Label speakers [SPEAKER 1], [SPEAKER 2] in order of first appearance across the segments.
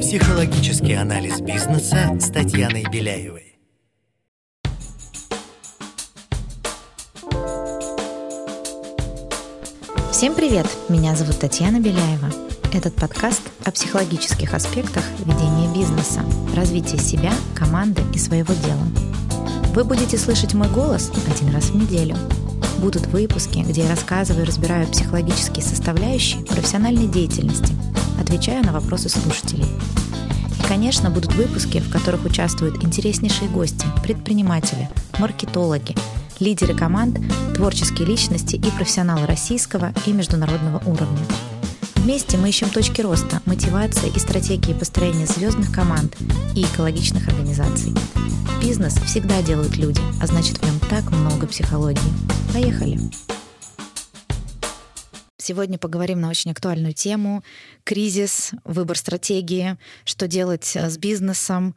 [SPEAKER 1] Психологический анализ бизнеса с Татьяной Беляевой.
[SPEAKER 2] Всем привет! Меня зовут Татьяна Беляева. Этот подкаст о психологических аспектах ведения бизнеса, развития себя, команды и своего дела. Вы будете слышать мой голос один раз в неделю. Будут выпуски, где я рассказываю и разбираю психологические составляющие профессиональной деятельности, отвечаю на вопросы слушателей. И, конечно, будут выпуски, в которых участвуют интереснейшие гости, предприниматели, маркетологи, лидеры команд, творческие личности и профессионалы российского и международного уровня. Вместе мы ищем точки роста, мотивации и стратегии построения звездных команд и экологичных организаций. Бизнес всегда делают люди, а значит в нем так много психологии. Поехали! Сегодня поговорим на очень актуальную тему — кризис, выбор стратегии, что делать э, с бизнесом,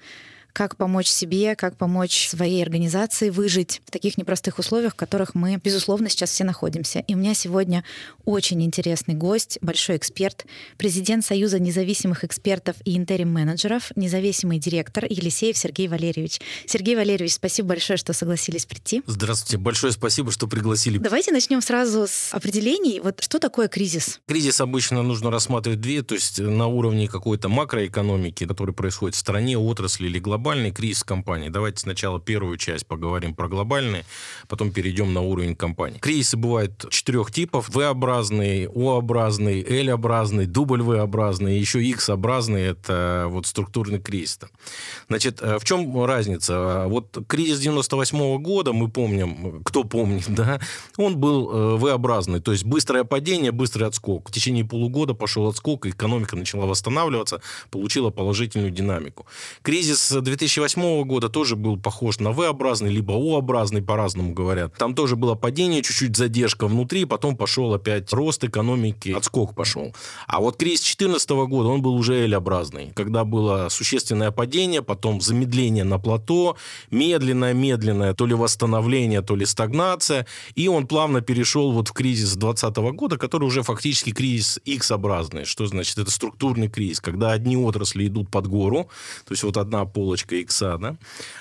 [SPEAKER 2] как помочь себе, как помочь своей организации выжить в таких непростых условиях, в которых мы, безусловно, сейчас все находимся. И у меня сегодня очень интересный гость, большой эксперт, президент Союза независимых экспертов и интерим-менеджеров, независимый директор Елисеев Сергей Валерьевич. Сергей Валерьевич, спасибо большое, что согласились прийти.
[SPEAKER 3] Здравствуйте, большое спасибо, что пригласили.
[SPEAKER 2] Давайте начнем сразу с определений. Вот что такое кризис?
[SPEAKER 3] Кризис обычно нужно рассматривать две, то есть на уровне какой-то макроэкономики, который происходит в стране, отрасли или глобально, глобальный кризис компании. Давайте сначала первую часть поговорим про глобальный, потом перейдем на уровень компании. Кризисы бывают четырех типов. V-образный, O-образный, L-образный, W-образный, еще X-образный. Это вот структурный кризис. Значит, э, в чем разница? Вот кризис 98 -го года, мы помним, кто помнит, да, он был э, V-образный, то есть быстрое падение, быстрый отскок. В течение полугода пошел отскок, экономика начала восстанавливаться, получила положительную динамику. Кризис 2008 года тоже был похож на V-образный, либо O-образный, по-разному говорят. Там тоже было падение, чуть-чуть задержка внутри, потом пошел опять рост экономики, отскок пошел. А вот кризис 2014 года, он был уже L-образный, когда было существенное падение, потом замедление на плато, медленное-медленное, то ли восстановление, то ли стагнация, и он плавно перешел вот в кризис 2020 года, который уже фактически кризис X-образный. Что значит? Это структурный кризис, когда одни отрасли идут под гору, то есть вот одна полочка цепочка икса, да?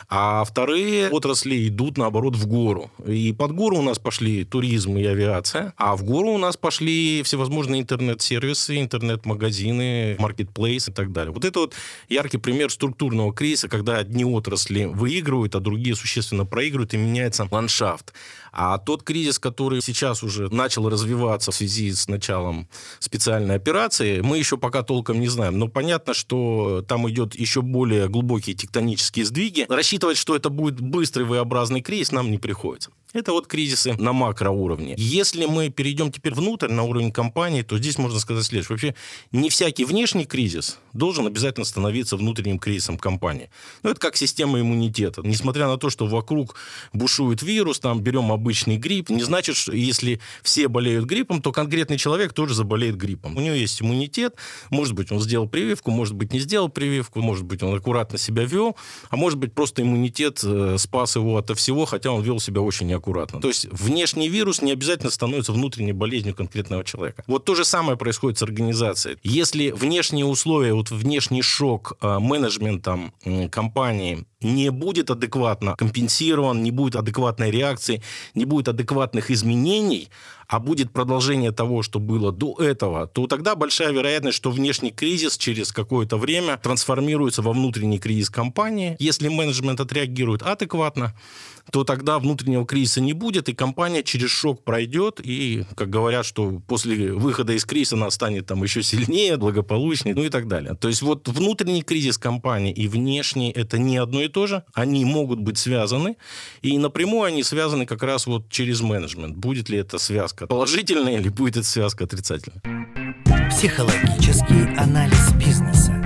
[SPEAKER 3] а вторые отрасли идут, наоборот, в гору. И под гору у нас пошли туризм и авиация, а в гору у нас пошли всевозможные интернет-сервисы, интернет-магазины, маркетплейс и так далее. Вот это вот яркий пример структурного кризиса, когда одни отрасли выигрывают, а другие существенно проигрывают, и меняется ландшафт. А тот кризис, который сейчас уже начал развиваться в связи с началом специальной операции, мы еще пока толком не знаем. Но понятно, что там идет еще более глубокие тектонические сдвиги. Рассчитывать, что это будет быстрый V-образный кризис, нам не приходится. Это вот кризисы на макроуровне. Если мы перейдем теперь внутрь, на уровень компании, то здесь можно сказать следующее. Вообще, не всякий внешний кризис должен обязательно становиться внутренним кризисом компании. Ну, это как система иммунитета. Несмотря на то, что вокруг бушует вирус, там берем обычный грипп, не значит, что если все болеют гриппом, то конкретный человек тоже заболеет гриппом. У него есть иммунитет, может быть, он сделал прививку, может быть, не сделал прививку, может быть, он аккуратно себя вел, а может быть, просто иммунитет э, спас его от всего, хотя он вел себя очень аккуратно. То есть внешний вирус не обязательно становится внутренней болезнью конкретного человека. Вот то же самое происходит с организацией. Если внешние условия, вот внешний шок э, менеджментом компании не будет адекватно компенсирован, не будет адекватной реакции, не будет адекватных изменений, а будет продолжение того, что было до этого, то тогда большая вероятность, что внешний кризис через какое-то время трансформируется во внутренний кризис компании. Если менеджмент отреагирует адекватно, то тогда внутреннего кризиса не будет, и компания через шок пройдет, и, как говорят, что после выхода из кризиса она станет там еще сильнее, благополучнее, ну и так далее. То есть вот внутренний кризис компании и внешний – это не одно и то же, они могут быть связаны, и напрямую они связаны как раз вот через менеджмент. Будет ли эта связка положительная или будет эта связка отрицательная?
[SPEAKER 1] Психологический анализ бизнеса.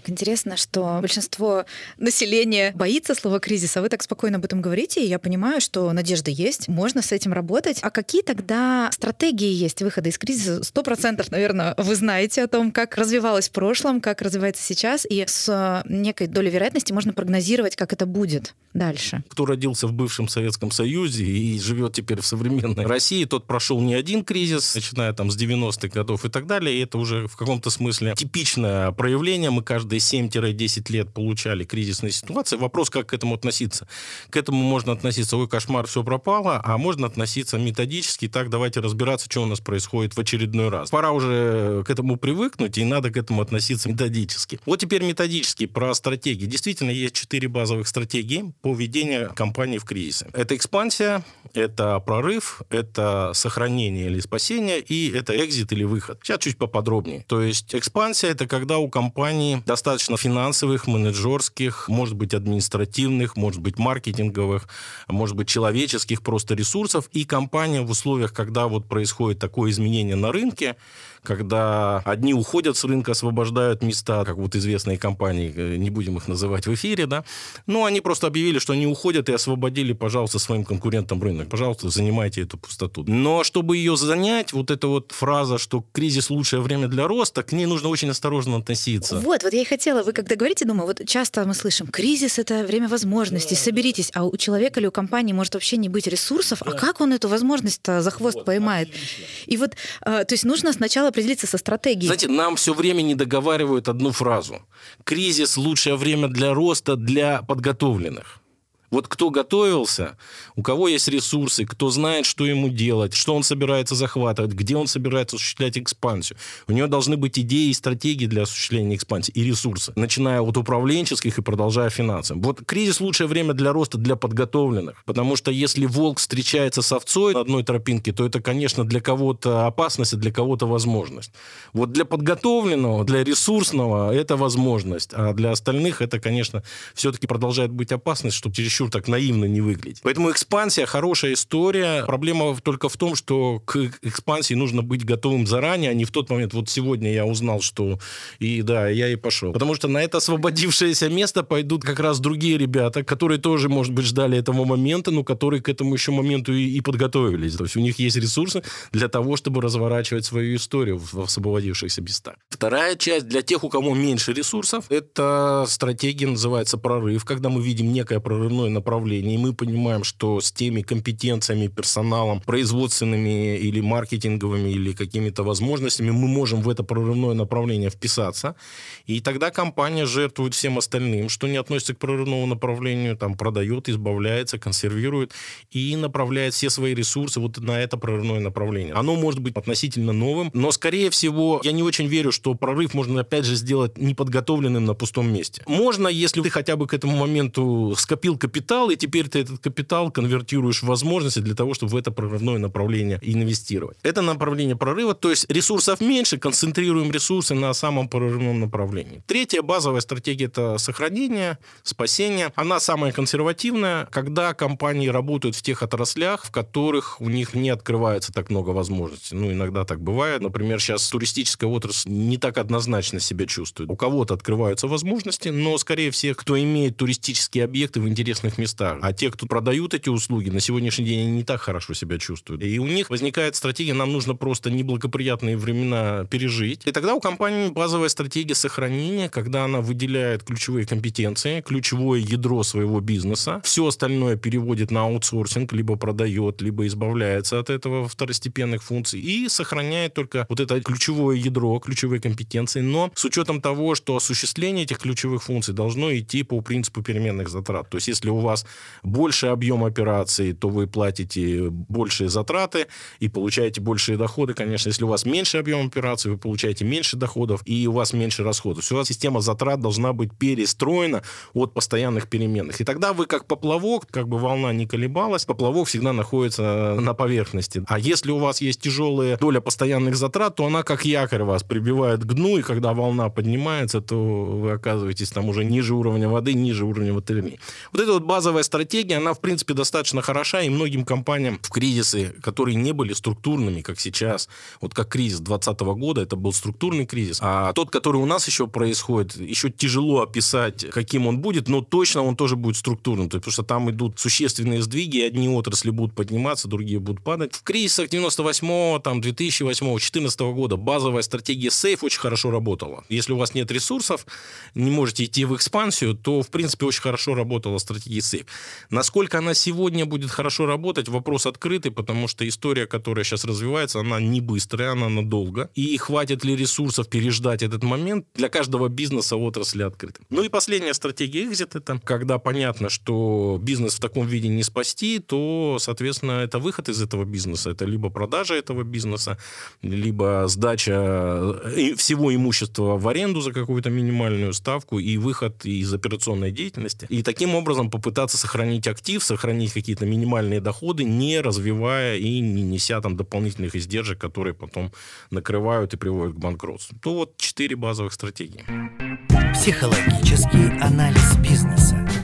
[SPEAKER 2] Так интересно, что большинство населения боится слова кризис, а вы так спокойно об этом говорите, и я понимаю, что надежда есть, можно с этим работать. А какие тогда стратегии есть выхода из кризиса? Сто процентов, наверное, вы знаете о том, как развивалось в прошлом, как развивается сейчас, и с некой долей вероятности можно прогнозировать, как это будет дальше.
[SPEAKER 3] Кто родился в бывшем Советском Союзе и живет теперь в современной России, тот прошел не один кризис, начиная там с 90-х годов и так далее, и это уже в каком-то смысле типичное проявление. Мы каждые 7-10 лет получали кризисные ситуации. Вопрос, как к этому относиться. К этому можно относиться, ой, кошмар, все пропало, а можно относиться методически, так, давайте разбираться, что у нас происходит в очередной раз. Пора уже к этому привыкнуть, и надо к этому относиться методически. Вот теперь методически про стратегии. Действительно, есть четыре базовых стратегии по ведению компании в кризисе. Это экспансия, это прорыв, это сохранение или спасение, и это экзит или выход. Сейчас чуть поподробнее. То есть экспансия – это когда у компании достаточно финансовых, менеджерских, может быть, административных, может быть, маркетинговых, может быть, человеческих просто ресурсов, и компания в условиях, когда вот происходит такое изменение на рынке, когда одни уходят с рынка, освобождают места, как вот известные компании, э, не будем их называть в эфире, да, но они просто объявили, что они уходят и освободили, пожалуйста, своим конкурентам рынок. Пожалуйста, занимайте эту пустоту. Но чтобы ее занять, вот эта вот фраза, что кризис лучшее время для роста, к ней нужно очень осторожно относиться.
[SPEAKER 2] Вот, вот я и хотела, вы когда говорите, думаю, вот часто мы слышим, кризис это время возможностей, да. соберитесь, а у человека или у компании может вообще не быть ресурсов, а да. а как он эту возможность за хвост вот, поймает? Отлично. И вот, а, то есть нужно сначала определиться со стратегией.
[SPEAKER 3] Знаете, нам все время не договаривают одну фразу. Кризис – лучшее время для роста для подготовленных. Вот кто готовился, у кого есть ресурсы, кто знает, что ему делать, что он собирается захватывать, где он собирается осуществлять экспансию. У него должны быть идеи и стратегии для осуществления экспансии и ресурсы, начиная от управленческих и продолжая финансовым. Вот кризис – лучшее время для роста для подготовленных, потому что если волк встречается с овцой на одной тропинке, то это, конечно, для кого-то опасность, а для кого-то возможность. Вот для подготовленного, для ресурсного это возможность, а для остальных это, конечно, все-таки продолжает быть опасность, чтобы через чересчур так наивно не выглядеть. Поэтому экспансия хорошая история. Проблема только в том, что к экспансии нужно быть готовым заранее, а не в тот момент. Вот сегодня я узнал, что и да, я и пошел. Потому что на это освободившееся место пойдут как раз другие ребята, которые тоже, может быть, ждали этого момента, но которые к этому еще моменту и, и подготовились. То есть у них есть ресурсы для того, чтобы разворачивать свою историю в освободившихся местах. Вторая часть для тех, у кого меньше ресурсов, это стратегия называется прорыв, когда мы видим некое прорывное одной направлении, и мы понимаем, что с теми компетенциями, персоналом, производственными или маркетинговыми, или какими-то возможностями мы можем в это прорывное направление вписаться, и тогда компания жертвует всем остальным, что не относится к прорывному направлению, там продает, избавляется, консервирует и направляет все свои ресурсы вот на это прорывное направление. Оно может быть относительно новым, но, скорее всего, я не очень верю, что прорыв можно, опять же, сделать неподготовленным на пустом месте. Можно, если ты хотя бы к этому моменту скопил капитал, капитал, и теперь ты этот капитал конвертируешь в возможности для того, чтобы в это прорывное направление инвестировать. Это направление прорыва, то есть ресурсов меньше, концентрируем ресурсы на самом прорывном направлении. Третья базовая стратегия – это сохранение, спасение. Она самая консервативная, когда компании работают в тех отраслях, в которых у них не открывается так много возможностей. Ну, иногда так бывает. Например, сейчас туристическая отрасль не так однозначно себя чувствует. У кого-то открываются возможности, но, скорее всего, кто имеет туристические объекты в интересных общественных местах. А те, кто продают эти услуги, на сегодняшний день они не так хорошо себя чувствуют. И у них возникает стратегия, нам нужно просто неблагоприятные времена пережить. И тогда у компании базовая стратегия сохранения, когда она выделяет ключевые компетенции, ключевое ядро своего бизнеса, все остальное переводит на аутсорсинг, либо продает, либо избавляется от этого второстепенных функций и сохраняет только вот это ключевое ядро, ключевые компетенции, но с учетом того, что осуществление этих ключевых функций должно идти по принципу переменных затрат. То есть если у вас больше объем операций, то вы платите большие затраты и получаете большие доходы. Конечно, если у вас меньше объем операций, вы получаете меньше доходов и у вас меньше расходов. Все, система затрат должна быть перестроена от постоянных переменных. И тогда вы как поплавок, как бы волна не колебалась, поплавок всегда находится на поверхности. А если у вас есть тяжелая доля постоянных затрат, то она как якорь вас прибивает к дну, и когда волна поднимается, то вы оказываетесь там уже ниже уровня воды, ниже уровня ватерлинии. Вот это вот базовая стратегия, она, в принципе, достаточно хороша, и многим компаниям в кризисы, которые не были структурными, как сейчас, вот как кризис 2020 года, это был структурный кризис, а тот, который у нас еще происходит, еще тяжело описать, каким он будет, но точно он тоже будет структурным, то есть, потому что там идут существенные сдвиги, одни отрасли будут подниматься, другие будут падать. В кризисах 98 там, 2008 2014 года базовая стратегия сейф очень хорошо работала. Если у вас нет ресурсов, не можете идти в экспансию, то, в принципе, очень хорошо работала стратегия сейф. Насколько она сегодня будет хорошо работать, вопрос открытый, потому что история, которая сейчас развивается, она не быстрая, она надолго. И хватит ли ресурсов переждать этот момент, для каждого бизнеса отрасли открыты. Ну и последняя стратегия exit это, когда понятно, что бизнес в таком виде не спасти, то, соответственно, это выход из этого бизнеса. Это либо продажа этого бизнеса, либо сдача э, всего имущества в аренду за какую-то минимальную ставку и выход из операционной деятельности. И таким образом попытаться сохранить актив, сохранить какие-то минимальные доходы, не развивая и не неся там дополнительных издержек, которые потом накрывают и приводят к банкротству. То вот четыре базовых стратегии.
[SPEAKER 1] Психологический анализ бизнеса.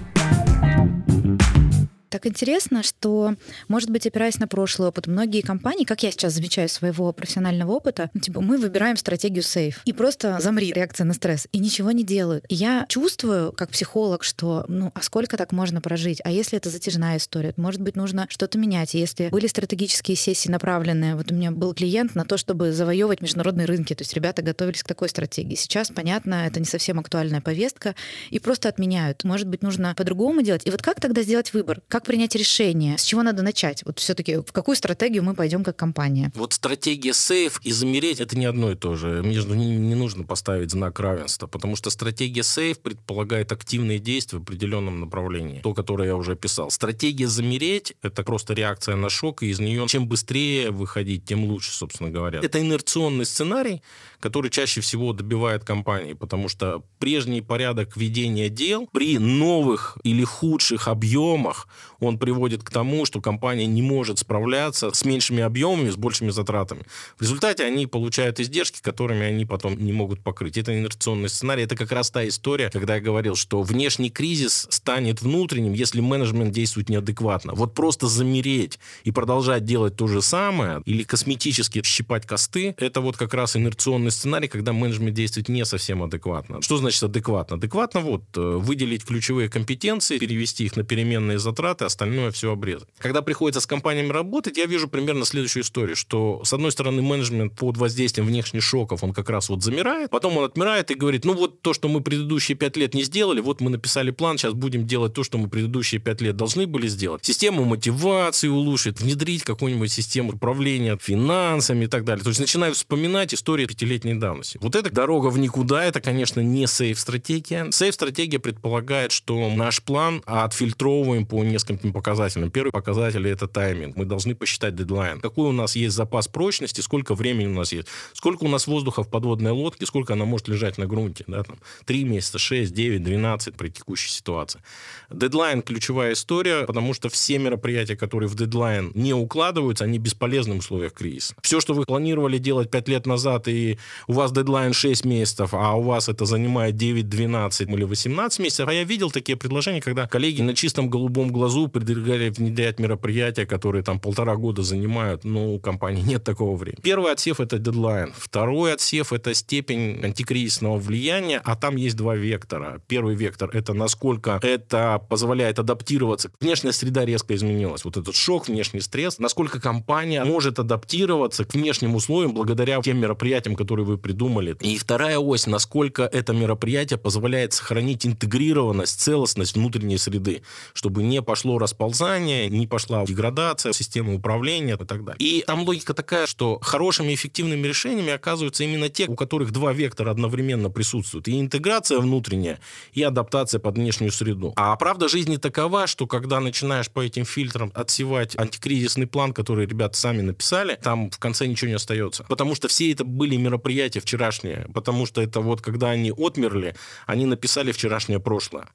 [SPEAKER 2] Так интересно, что, может быть, опираясь на прошлый опыт, многие компании, как я сейчас замечаю своего профессионального опыта, ну, типа, мы выбираем стратегию сейф и просто замри, реакция на стресс, и ничего не делают. И я чувствую, как психолог, что, ну, а сколько так можно прожить? А если это затяжная история? Может быть, нужно что-то менять. Если были стратегические сессии направленные, вот у меня был клиент на то, чтобы завоевывать международные рынки, то есть ребята готовились к такой стратегии. Сейчас, понятно, это не совсем актуальная повестка, и просто отменяют. Может быть, нужно по-другому делать. И вот как тогда сделать выбор? Как принять решение? С чего надо начать? Вот все-таки в какую стратегию мы пойдем как компания?
[SPEAKER 3] Вот стратегия сейф и замереть это не одно и то же. Между ними не нужно поставить знак равенства, потому что стратегия сейф предполагает активные действия в определенном направлении. То, которое я уже описал. Стратегия замереть это просто реакция на шок, и из нее чем быстрее выходить, тем лучше, собственно говоря. Это инерционный сценарий, который чаще всего добивает компании, потому что прежний порядок ведения дел при новых или худших объемах он приводит к тому, что компания не может справляться с меньшими объемами, с большими затратами. В результате они получают издержки, которыми они потом не могут покрыть. Это инерционный сценарий. Это как раз та история, когда я говорил, что внешний кризис станет внутренним, если менеджмент действует неадекватно. Вот просто замереть и продолжать делать то же самое или косметически щипать косты, это вот как раз инерционный сценарий, когда менеджмент действует не совсем адекватно. Что значит адекватно? Адекватно вот э, выделить ключевые компетенции, перевести их на переменные затраты, остальное все обрезать. Когда приходится с компаниями работать, я вижу примерно следующую историю, что с одной стороны менеджмент под воздействием внешних шоков, он как раз вот замирает, потом он отмирает и говорит, ну вот то, что мы предыдущие пять лет не сделали, вот мы написали план, сейчас будем делать то, что мы предыдущие пять лет должны были сделать. Систему мотивации улучшить, внедрить какую-нибудь систему управления финансами и так далее. То есть начинают вспоминать истории пятилетней давности. Вот эта дорога в никуда, это, конечно, не сейф-стратегия. Сейф-стратегия предполагает, что наш план отфильтровываем по нескольким показателям. Первый показатель – это тайминг. Мы должны посчитать дедлайн. Какой у нас есть запас прочности, сколько времени у нас есть, сколько у нас воздуха в подводной лодке, сколько она может лежать на грунте. Да, там, 3 месяца, 6, 9, 12 при текущей ситуации. Дедлайн – ключевая история, потому что все мероприятия, которые в дедлайн не укладываются, они бесполезны в условиях кризиса. Все, что вы планировали делать 5 лет назад, и у вас дедлайн 6 месяцев, а у вас это занимает 9, 12 или 18 месяцев. А я видел такие предложения, когда коллеги на чистом голубом глазу предлагали внедрять мероприятия, которые там полтора года занимают, но у компании нет такого времени. Первый отсев – это дедлайн. Второй отсев – это степень антикризисного влияния, а там есть два вектора. Первый вектор – это насколько это позволяет адаптироваться. Внешняя среда резко изменилась. Вот этот шок, внешний стресс. Насколько компания может адаптироваться к внешним условиям благодаря тем мероприятиям, которые вы придумали. И вторая ось – насколько это мероприятие позволяет сохранить интегрированность, целостность внутренней среды, чтобы не пошло расползание, не пошла деградация системы управления и так далее. И там логика такая, что хорошими эффективными решениями оказываются именно те, у которых два вектора одновременно присутствуют. И интеграция внутренняя, и адаптация под внешнюю среду. А правда жизни такова, что когда начинаешь по этим фильтрам отсевать антикризисный план, который ребята сами написали, там в конце ничего не остается. Потому что все это были мероприятия вчерашние. Потому что это вот когда они отмерли, они написали вчерашнее прошлое.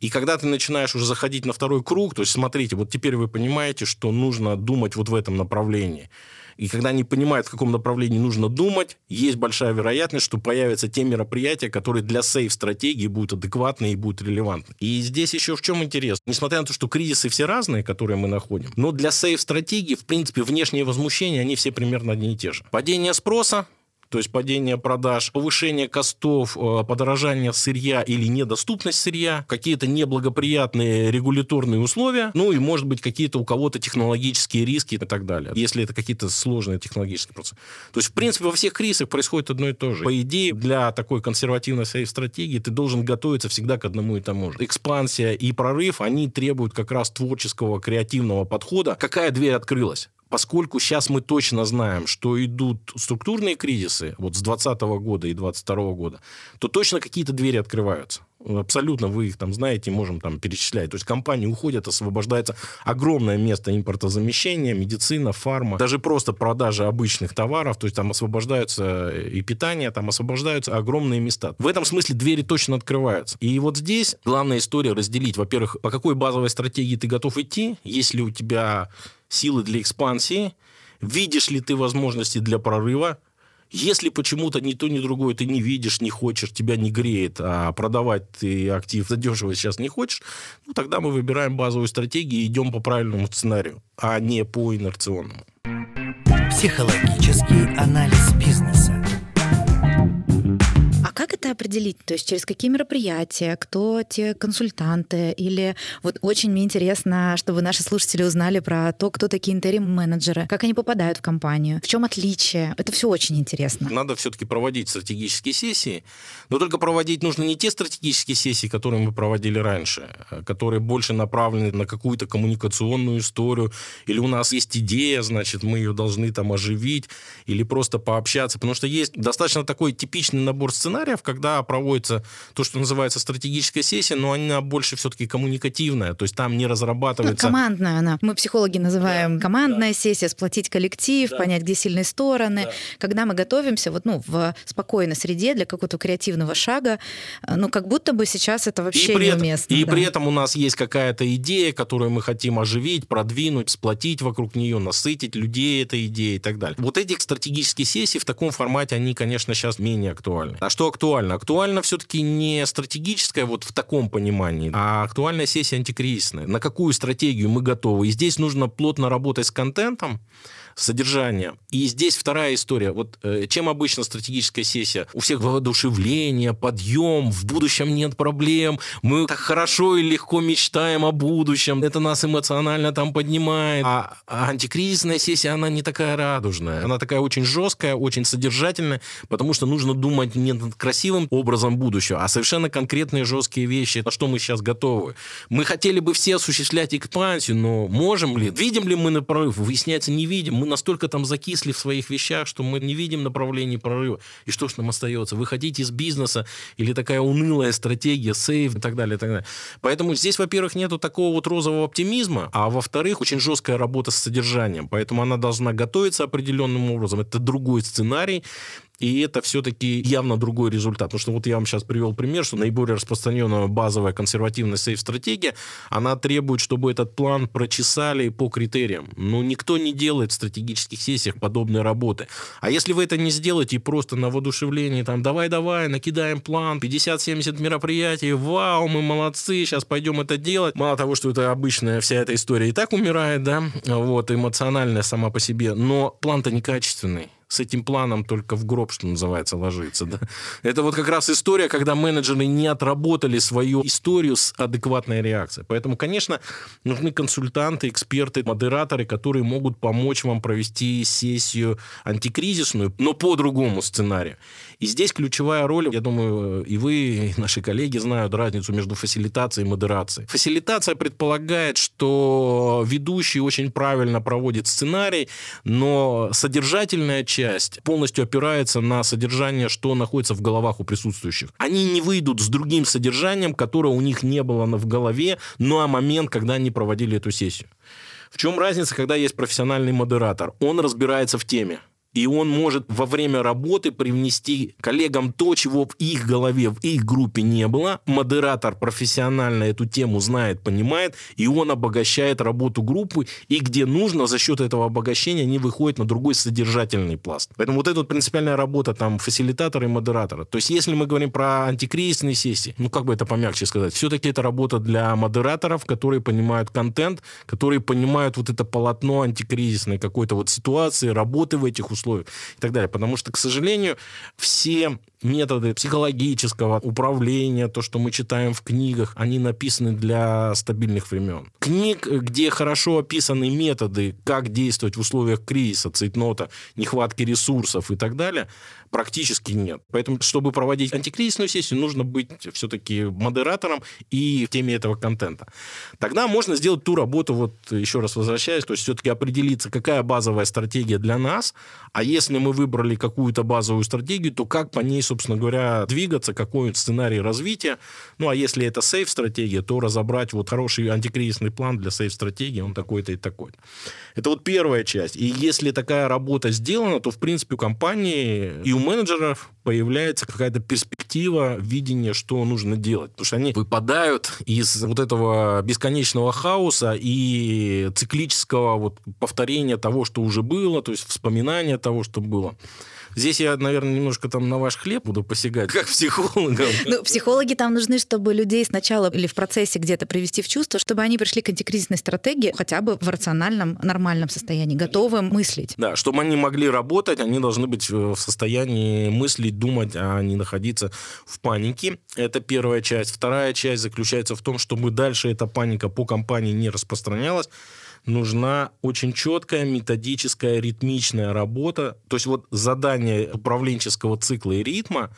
[SPEAKER 3] И когда ты начинаешь уже заходить на второй круг, то есть смотрите, вот теперь вы понимаете, что нужно думать вот в этом направлении. И когда они понимают, в каком направлении нужно думать, есть большая вероятность, что появятся те мероприятия, которые для сейф-стратегии будут адекватны и будут релевантны. И здесь еще в чем интерес? Несмотря на то, что кризисы все разные, которые мы находим, но для сейф-стратегии, в принципе, внешние возмущения, они все примерно одни и те же. Падение спроса, то есть падение продаж, повышение костов, э, подорожание сырья или недоступность сырья, какие-то неблагоприятные регуляторные условия, ну и, может быть, какие-то у кого-то технологические риски и так далее, если это какие-то сложные технологические процессы. То есть, в принципе, во всех кризисах происходит одно и то же. По идее, для такой консервативной своей стратегии ты должен готовиться всегда к одному и тому же. Экспансия и прорыв, они требуют как раз творческого, креативного подхода. Какая дверь открылась? Поскольку сейчас мы точно знаем, что идут структурные кризисы вот с 2020 года и 2022 года, то точно какие-то двери открываются. Абсолютно вы их там знаете, можем там перечислять. То есть компании уходят, освобождается огромное место импортозамещения, медицина, фарма, даже просто продажа обычных товаров, то есть там освобождаются и питание, там освобождаются огромные места. В этом смысле двери точно открываются. И вот здесь главная история разделить, во-первых, по какой базовой стратегии ты готов идти, если у тебя силы для экспансии, видишь ли ты возможности для прорыва, если почему-то ни то, ни другое ты не видишь, не хочешь, тебя не греет, а продавать ты актив задешево сейчас не хочешь, ну, тогда мы выбираем базовую стратегию и идем по правильному сценарию, а не по инерционному.
[SPEAKER 1] Психологический анализ бизнеса.
[SPEAKER 2] Как это определить? То есть через какие мероприятия, кто те консультанты? Или вот очень мне интересно, чтобы наши слушатели узнали про то, кто такие интерим-менеджеры, как они попадают в компанию, в чем отличие. Это все очень интересно.
[SPEAKER 3] Надо все-таки проводить стратегические сессии, но только проводить нужно не те стратегические сессии, которые мы проводили раньше, а которые больше направлены на какую-то коммуникационную историю, или у нас есть идея, значит, мы ее должны там оживить, или просто пообщаться, потому что есть достаточно такой типичный набор сценариев, когда проводится то, что называется стратегическая сессия, но она больше все-таки коммуникативная, то есть там не
[SPEAKER 2] Ну,
[SPEAKER 3] разрабатывается...
[SPEAKER 2] командная она. Мы психологи называем командная сессия, сплотить коллектив, понять, где сильные стороны. Когда мы готовимся вот, ну, в спокойной среде для какого-то креативного шага, э, ну, как будто бы сейчас это вообще
[SPEAKER 3] при, этом,
[SPEAKER 2] неуместно.
[SPEAKER 3] и
[SPEAKER 2] да.
[SPEAKER 3] при этом у нас есть какая-то идея, которую мы хотим оживить, продвинуть, сплотить вокруг нее, насытить людей этой идеей и так далее. Вот эти стратегические сессии в таком формате, они, конечно, сейчас менее актуальны. А что актуально? Актуально все-таки не стратегическая вот в таком понимании, а актуальная сессия антикризисная. На какую стратегию мы готовы? И здесь нужно плотно работать с контентом, содержание. И здесь вторая история. Вот э, чем обычно стратегическая сессия? У всех воодушевление, подъем, в будущем нет проблем, мы так хорошо и легко мечтаем о будущем, это нас эмоционально там поднимает. А, а антикризисная сессия, она не такая радужная. Она такая очень жесткая, очень содержательная, потому что нужно думать не над красивым образом будущего, а совершенно конкретные жесткие вещи, на что мы сейчас готовы. Мы хотели бы все осуществлять экспансию, но можем ли? Видим ли мы на прорыв? Выясняется, не видим. Мы настолько там закисли в своих вещах, что мы не видим направлений прорыва. И что ж нам остается? Вы хотите из бизнеса или такая унылая стратегия, сейф и так далее, и так далее. Поэтому здесь, во-первых, нету такого вот розового оптимизма, а во-вторых, очень жесткая работа с содержанием. Поэтому она должна готовиться определенным образом. Это другой сценарий. И это все-таки явно другой результат. Потому что вот я вам сейчас привел пример, что наиболее распространенная базовая консервативная сейф-стратегия, она требует, чтобы этот план прочесали по критериям. Но никто не делает в стратегических сессиях подобной работы. А если вы это не сделаете и просто на воодушевлении, там, давай-давай, накидаем план, 50-70 мероприятий, вау, мы молодцы, сейчас пойдем это делать. Мало того, что это обычная вся эта история и так умирает, да, вот, эмоциональная сама по себе, но план-то некачественный с этим планом только в гроб, что называется, ложится. Да? Это вот как раз история, когда менеджеры не отработали свою историю с адекватной реакцией. Поэтому, конечно, нужны консультанты, эксперты, модераторы, которые могут помочь вам провести сессию антикризисную, но по другому сценарию. И здесь ключевая роль, я думаю, и вы, и наши коллеги знают разницу между фасилитацией и модерацией. Фасилитация предполагает, что ведущий очень правильно проводит сценарий, но содержательная часть полностью опирается на содержание, что находится в головах у присутствующих. Они не выйдут с другим содержанием, которое у них не было в голове, но а момент, когда они проводили эту сессию. В чем разница, когда есть профессиональный модератор? Он разбирается в теме. И он может во время работы привнести коллегам то, чего в их голове, в их группе не было. Модератор профессионально эту тему знает, понимает, и он обогащает работу группы, и где нужно, за счет этого обогащения они выходят на другой содержательный пласт. Поэтому вот эта вот принципиальная работа там фасилитатора и модератора. То есть если мы говорим про антикризисные сессии, ну как бы это помягче сказать, все-таки это работа для модераторов, которые понимают контент, которые понимают вот это полотно антикризисной какой-то вот ситуации, работы в этих условиях и так далее. Потому что, к сожалению, все методы психологического управления, то, что мы читаем в книгах, они написаны для стабильных времен. Книг, где хорошо описаны методы, как действовать в условиях кризиса, цейтнота, нехватки ресурсов и так далее, практически нет. Поэтому, чтобы проводить антикризисную сессию, нужно быть все-таки модератором и в теме этого контента. Тогда можно сделать ту работу, вот еще раз возвращаясь, то есть все-таки определиться, какая базовая стратегия для нас, а если мы выбрали какую-то базовую стратегию, то как по ней, собственно говоря, двигаться, какой сценарий развития. Ну, а если это сейф-стратегия, то разобрать вот хороший антикризисный план для сейф-стратегии, он такой-то и такой-то. Это вот первая часть. И если такая работа сделана, то, в принципе, у компании и у менеджеров появляется какая-то перспектива, видение, что нужно делать. Потому что они выпадают из вот этого бесконечного хаоса и циклического вот повторения того, что уже было, то есть вспоминания того, что было. Здесь я, наверное, немножко там на ваш хлеб буду посягать, как психологом.
[SPEAKER 2] Ну, психологи там нужны, чтобы людей сначала или в процессе где-то привести в чувство, чтобы они пришли к антикризисной стратегии хотя бы в рациональном, нормальном состоянии, готовым мыслить.
[SPEAKER 3] Да, чтобы они могли работать, они должны быть в состоянии мыслить, думать, а не находиться в панике. Это первая часть. Вторая часть заключается в том, чтобы дальше эта паника по компании не распространялась нужна очень четкая, методическая, ритмичная работа. То есть вот задание управленческого цикла и ритма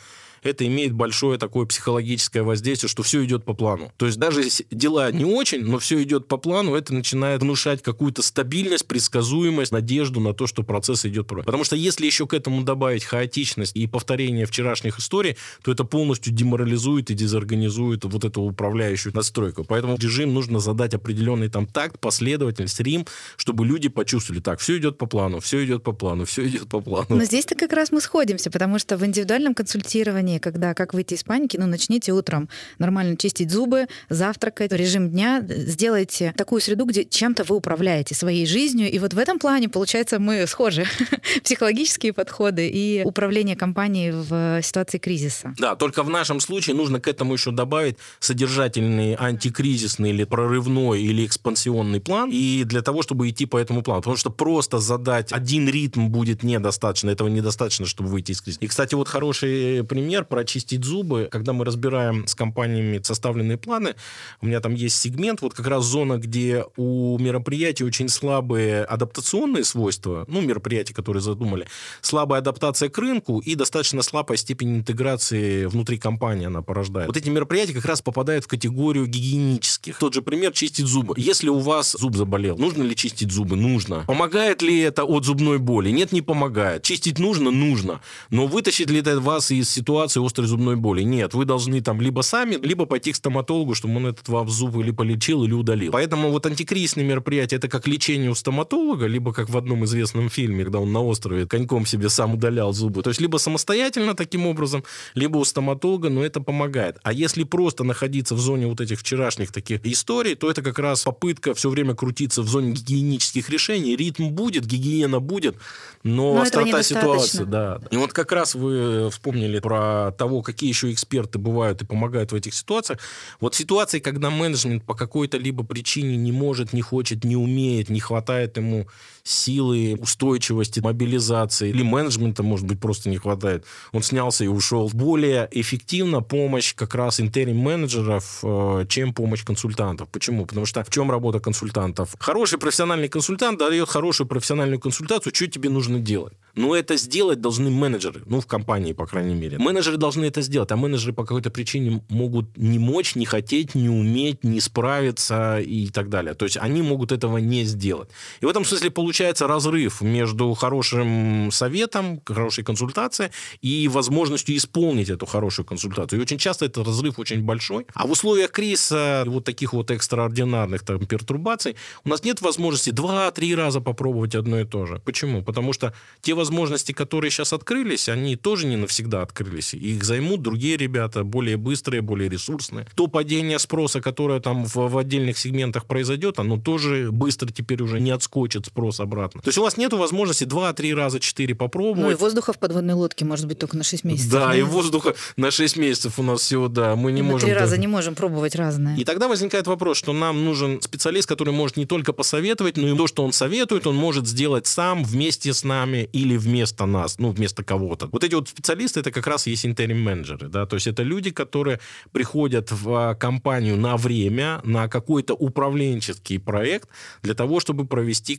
[SPEAKER 3] это имеет большое такое психологическое воздействие, что все идет по плану. То есть даже дела не очень, но все идет по плану, это начинает внушать какую-то стабильность, предсказуемость, надежду на то, что процесс идет правильно. Потому что если еще к этому добавить хаотичность и повторение вчерашних историй, то это полностью деморализует и дезорганизует вот эту управляющую настройку. Поэтому режим нужно задать определенный там такт, последовательность, рим, чтобы люди почувствовали, так, все идет по плану, все идет по плану, все идет по плану.
[SPEAKER 2] Но здесь-то как раз мы сходимся, потому что в индивидуальном консультировании упражнение, когда как выйти из паники, ну, начните утром нормально чистить зубы, завтракать, режим дня, сделайте такую среду, где чем-то вы управляете своей жизнью. И вот в этом плане, получается, мы схожи. Психологические подходы и управление компанией в ситуации кризиса.
[SPEAKER 3] Да, только в нашем случае нужно к этому еще добавить содержательный антикризисный или прорывной или экспансионный план, и для того, чтобы идти по этому плану. Потому что просто задать один ритм будет недостаточно, этого недостаточно, чтобы выйти из кризиса. И, кстати, вот хороший пример прочистить зубы, когда мы разбираем с компаниями составленные планы, у меня там есть сегмент, вот как раз зона, где у мероприятий очень слабые адаптационные свойства, ну, мероприятия, которые задумали, слабая адаптация к рынку и достаточно слабая степень интеграции внутри компании она порождает. Вот эти мероприятия как раз попадают в категорию гигиенических. Тот же пример чистить зубы. Если у вас зуб заболел, нужно ли чистить зубы? Нужно. Помогает ли это от зубной боли? Нет, не помогает. Чистить нужно? Нужно. Но вытащит ли это вас из ситуации ситуации острой зубной боли. Нет, вы должны там либо сами, либо пойти к стоматологу, чтобы он этот вам зуб или полечил, или удалил. Поэтому вот антикризисные мероприятия это как лечение у стоматолога, либо как в одном известном фильме, когда он на острове коньком себе сам удалял зубы. То есть либо самостоятельно таким образом, либо у стоматолога, но это помогает. А если просто находиться в зоне вот этих вчерашних таких историй, то это как раз попытка все время крутиться в зоне гигиенических решений. Ритм будет, гигиена будет, но, но острота ситуации, да. И вот как раз вы вспомнили про того, какие еще эксперты бывают и помогают в этих ситуациях. Вот ситуации, когда менеджмент по какой-то либо причине не может, не хочет, не умеет, не хватает ему силы, устойчивости, мобилизации, или менеджмента, может быть, просто не хватает. Он снялся и ушел. Более эффективна помощь как раз интерим-менеджеров, э, чем помощь консультантов. Почему? Потому что в чем работа консультантов? Хороший профессиональный консультант дает хорошую профессиональную консультацию, что тебе нужно делать. Но это сделать должны менеджеры, ну, в компании, по крайней мере. Менеджеры должны это сделать, а менеджеры по какой-то причине могут не мочь, не хотеть, не уметь, не справиться и так далее. То есть они могут этого не сделать. И в этом смысле получается разрыв между хорошим советом, хорошей консультацией и возможностью исполнить эту хорошую консультацию. И очень часто этот разрыв очень большой. А в условиях кризиса, вот таких вот экстраординарных там, пертурбаций, у нас нет возможности два-три раза попробовать одно и то же. Почему? Потому что те возможности, которые сейчас открылись, они тоже не навсегда открылись. Их займут другие ребята, более быстрые, более ресурсные. То падение спроса, которое там в, в отдельных сегментах произойдет, оно тоже быстро теперь уже не отскочит спрос обратно. То есть у вас нет возможности 2-3 раза 4 попробовать.
[SPEAKER 2] Ну и воздуха в подводной лодке может быть только на 6 месяцев.
[SPEAKER 3] Да,
[SPEAKER 2] Ну,
[SPEAKER 3] и воздуха на 6 месяцев у нас всего, да, мы не
[SPEAKER 2] на
[SPEAKER 3] можем...
[SPEAKER 2] три раза
[SPEAKER 3] даже-
[SPEAKER 2] не можем пробовать разное.
[SPEAKER 3] И тогда возникает вопрос, что нам нужен специалист, который может не только посоветовать, но и то, что он советует, он может сделать сам вместе с нами или вместо нас, ну, вместо кого-то. Вот эти вот специалисты, это как раз и есть интерим-менеджеры, да, то есть это люди, которые приходят в а, компанию на время, на какой-то управленческий проект для того, чтобы провести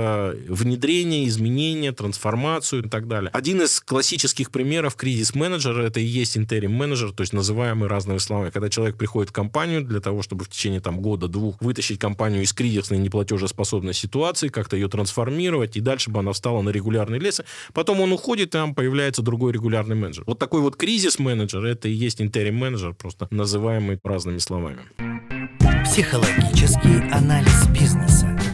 [SPEAKER 3] какое-то внедрение, изменение, трансформацию и так далее. Один из классических примеров кризис-менеджера это и есть интерим-менеджер, то есть называемый разными словами. Когда человек приходит в компанию для того, чтобы в течение там, года-двух вытащить компанию из кризисной неплатежеспособной ситуации, как-то ее трансформировать, и дальше бы она встала на регулярный лес. Потом он уходит, и там появляется другой регулярный менеджер. Вот такой вот кризис-менеджер, это и есть интерим-менеджер, просто называемый разными словами.
[SPEAKER 1] Психологический анализ бизнеса.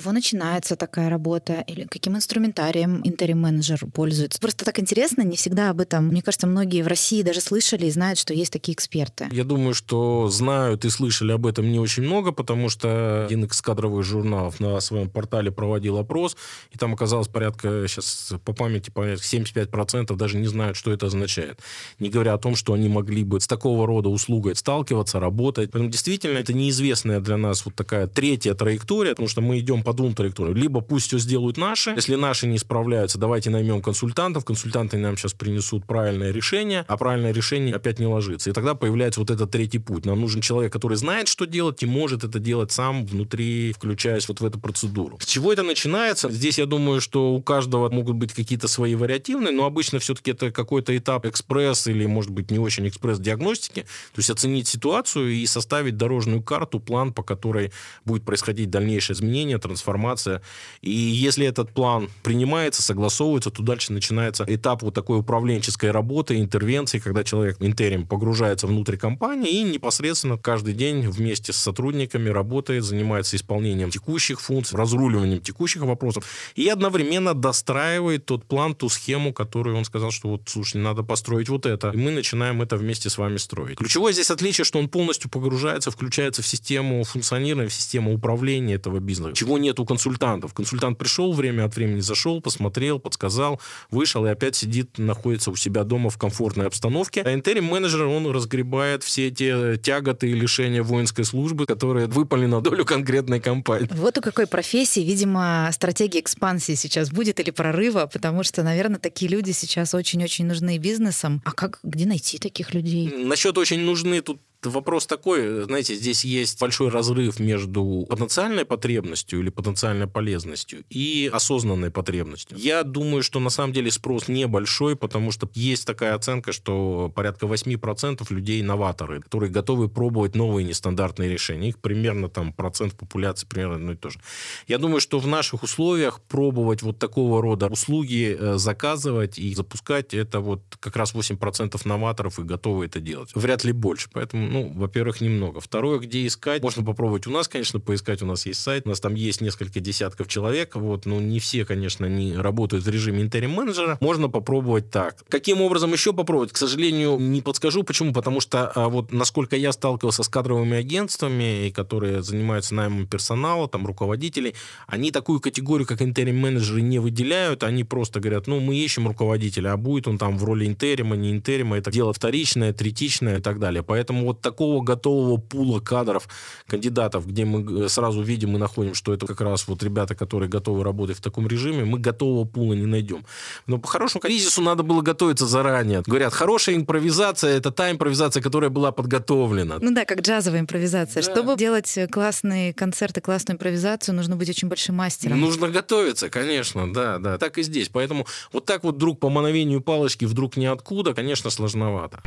[SPEAKER 2] Чего начинается такая работа? Или каким инструментарием интерим-менеджер пользуется? Просто так интересно, не всегда об этом. Мне кажется, многие в России даже слышали и знают, что есть такие эксперты.
[SPEAKER 3] Я думаю, что знают и слышали об этом не очень много, потому что один из кадровых журналов на своем портале проводил опрос, и там оказалось порядка, сейчас по памяти, порядка 75% даже не знают, что это означает. Не говоря о том, что они могли бы с такого рода услугой сталкиваться, работать. Поэтому действительно это неизвестная для нас вот такая третья траектория, потому что мы идем по двум траекториям. Либо пусть все сделают наши, если наши не справляются, давайте наймем консультантов, консультанты нам сейчас принесут правильное решение, а правильное решение опять не ложится. И тогда появляется вот этот третий путь. Нам нужен человек, который знает, что делать, и может это делать сам внутри, включаясь вот в эту процедуру. С чего это начинается? Здесь я думаю, что у каждого могут быть какие-то свои вариативные, но обычно все-таки это какой-то этап экспресс или, может быть, не очень экспресс диагностики, то есть оценить ситуацию и составить дорожную карту, план, по которой будет происходить дальнейшее изменение, трансформация. И если этот план принимается, согласовывается, то дальше начинается этап вот такой управленческой работы, интервенции, когда человек интерим погружается внутрь компании и непосредственно каждый день вместе с сотрудниками работает, занимается исполнением текущих функций, разруливанием текущих вопросов и одновременно достраивает тот план, ту схему, которую он сказал, что вот, слушай, надо построить вот это. И мы начинаем это вместе с вами строить. Ключевое здесь отличие, что он полностью погружается, включается в систему функционирования, в систему управления этого бизнеса. Чего нет у консультантов. Консультант пришел, время от времени зашел, посмотрел, подсказал, вышел и опять сидит, находится у себя дома в комфортной обстановке. А интерим-менеджер, он разгребает все эти тяготы и лишения воинской службы, которые выпали на долю конкретной компании.
[SPEAKER 2] Вот у какой профессии, видимо, стратегия экспансии сейчас будет или прорыва, потому что, наверное, такие люди сейчас очень-очень нужны бизнесам. А как, где найти таких людей?
[SPEAKER 3] Насчет очень нужны тут Вопрос такой, знаете, здесь есть большой разрыв между потенциальной потребностью или потенциальной полезностью и осознанной потребностью. Я думаю, что на самом деле спрос небольшой, потому что есть такая оценка, что порядка 8% людей новаторы, которые готовы пробовать новые нестандартные решения. Их примерно там процент популяции примерно одно и то же. Я думаю, что в наших условиях пробовать вот такого рода услуги э, заказывать и запускать, это вот как раз 8% новаторов и готовы это делать. Вряд ли больше. Поэтому ну, во-первых, немного. Второе, где искать, можно попробовать у нас, конечно, поискать. У нас есть сайт, у нас там есть несколько десятков человек, вот, но не все, конечно, не работают в режиме интерим-менеджера. Можно попробовать так. Каким образом еще попробовать? К сожалению, не подскажу. Почему? Потому что а, вот насколько я сталкивался с кадровыми агентствами, которые занимаются наймом персонала, там, руководителей, они такую категорию, как интерим-менеджеры, не выделяют. Они просто говорят, ну, мы ищем руководителя, а будет он там в роли интерима, не интерима, это дело вторичное, третичное и так далее. Поэтому вот такого готового пула кадров, кандидатов, где мы сразу видим и находим, что это как раз вот ребята, которые готовы работать в таком режиме, мы готового пула не найдем. Но по хорошему кризису надо было готовиться заранее. Говорят, хорошая импровизация – это та импровизация, которая была подготовлена.
[SPEAKER 2] Ну да, как джазовая импровизация.
[SPEAKER 3] Да.
[SPEAKER 2] Чтобы делать классные концерты, классную импровизацию, нужно быть очень большим мастером.
[SPEAKER 3] Нужно готовиться, конечно, да, да. Так и здесь. Поэтому вот так вот вдруг по мановению палочки, вдруг ниоткуда, конечно, сложновато.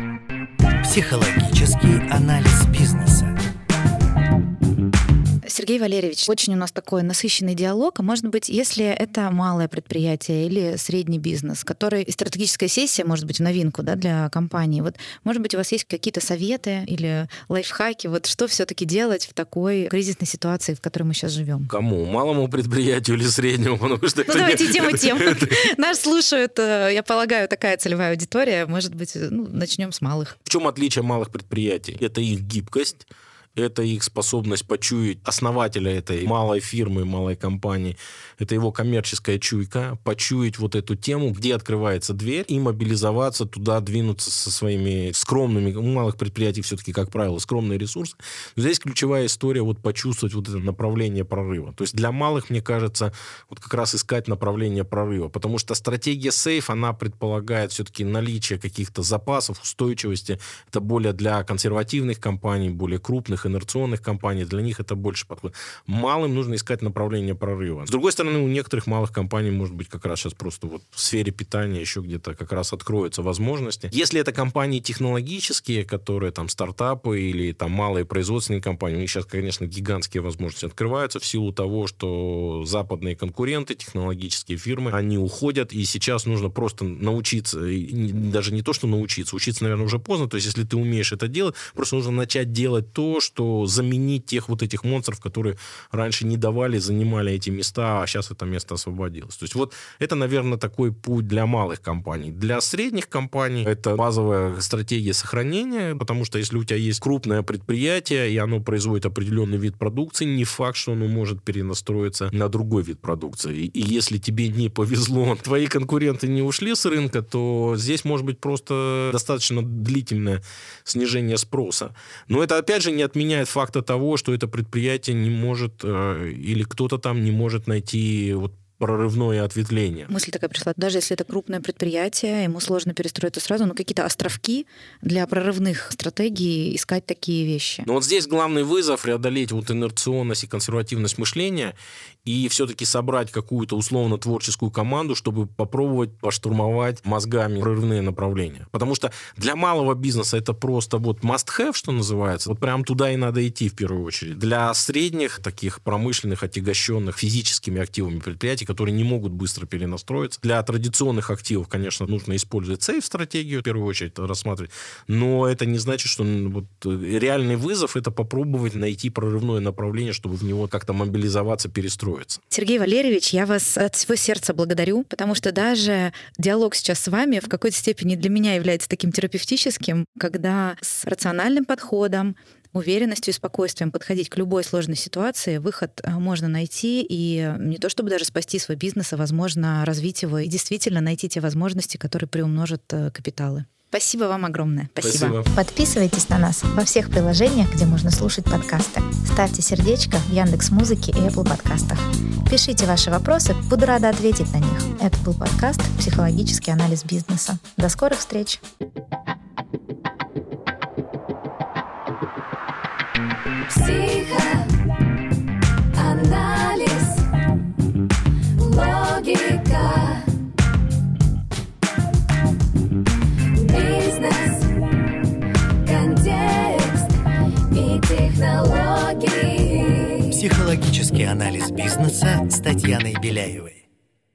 [SPEAKER 1] Психологический анализ бизнеса.
[SPEAKER 2] Сергей Валерьевич, очень у нас такой насыщенный диалог. А может быть, если это малое предприятие или средний бизнес, который стратегическая сессия, может быть, в новинку да, для компании, вот, может быть, у вас есть какие-то советы или лайфхаки, вот что все-таки делать в такой кризисной ситуации, в которой мы сейчас живем?
[SPEAKER 3] Кому? Малому предприятию или среднему? Потому что
[SPEAKER 2] Ну, давайте
[SPEAKER 3] не-
[SPEAKER 2] тему тем. Нас слушают, э, я полагаю, такая целевая аудитория. Может быть, ну, начнем с малых.
[SPEAKER 3] В чем отличие малых предприятий? Это их гибкость, это их способность почуять основателя этой малой фирмы, малой компании. Это его коммерческая чуйка, почуять вот эту тему, где открывается дверь, и мобилизоваться туда, двинуться со своими скромными, у малых предприятий все-таки, как правило, скромные ресурсы. Здесь ключевая история вот почувствовать вот это направление прорыва. То есть для малых, мне кажется, вот как раз искать направление прорыва, потому что стратегия сейф, она предполагает все-таки наличие каких-то запасов, устойчивости. Это более для консервативных компаний, более крупных, инерционных компаний. Для них это больше подходит. Малым нужно искать направление прорыва. С другой стороны, у некоторых малых компаний, может быть, как раз сейчас просто вот в сфере питания еще где-то как раз откроются возможности. Если это компании технологические, которые там стартапы или там малые производственные компании, у них сейчас, конечно, гигантские возможности открываются в силу того, что западные конкуренты, технологические фирмы, они уходят, и сейчас нужно просто научиться, даже не то, что научиться, учиться, наверное, уже поздно, то есть если ты умеешь это делать, просто нужно начать делать то, что заменить тех вот этих монстров, которые раньше не давали, занимали эти места, а сейчас это место освободилось. То есть вот это, наверное, такой путь для малых компаний. Для средних компаний это базовая стратегия сохранения, потому что если у тебя есть крупное предприятие, и оно производит определенный вид продукции, не факт, что оно может перенастроиться на другой вид продукции. И если тебе не повезло, твои конкуренты не ушли с рынка, то здесь может быть просто достаточно длительное снижение спроса. Но это, опять же, не отменяет факта того, что это предприятие не может, э, или кто-то там не может найти вот прорывное ответвление.
[SPEAKER 2] Мысль такая пришла. Даже если это крупное предприятие, ему сложно перестроиться сразу, но какие-то островки для прорывных стратегий искать такие вещи.
[SPEAKER 3] Но вот здесь главный вызов преодолеть вот инерционность и консервативность мышления и все-таки собрать какую-то условно-творческую команду, чтобы попробовать поштурмовать мозгами прорывные направления. Потому что для малого бизнеса это просто вот must-have, что называется. Вот прям туда и надо идти в первую очередь. Для средних, таких промышленных, отягощенных физическими активами предприятий, которые не могут быстро перенастроиться. Для традиционных активов, конечно, нужно использовать сейф-стратегию, в первую очередь рассматривать. Но это не значит, что вот, э, реальный вызов это попробовать найти прорывное направление, чтобы в него как-то мобилизоваться, перестроиться.
[SPEAKER 2] Сергей Валерьевич, я вас от всего сердца благодарю, потому что даже диалог сейчас с вами в какой-то степени для меня является таким терапевтическим, когда с рациональным подходом, уверенностью и спокойствием подходить к любой сложной ситуации, выход э, можно найти, и не то чтобы даже спасти свой бизнес, а, возможно, развить его и действительно найти те возможности, которые приумножат э, капиталы. Спасибо вам огромное. Спасибо.
[SPEAKER 4] Подписывайтесь на нас во всех приложениях, где можно слушать подкасты. Ставьте сердечко в Яндекс Музыке и Apple подкастах. Пишите ваши вопросы, буду рада ответить на них. Это был подкаст «Психологический анализ бизнеса». До скорых встреч!
[SPEAKER 5] Психоанализ, логика, бизнес, контекст и технологии.
[SPEAKER 1] Психологический анализ бизнеса с Татьяной Беляевой.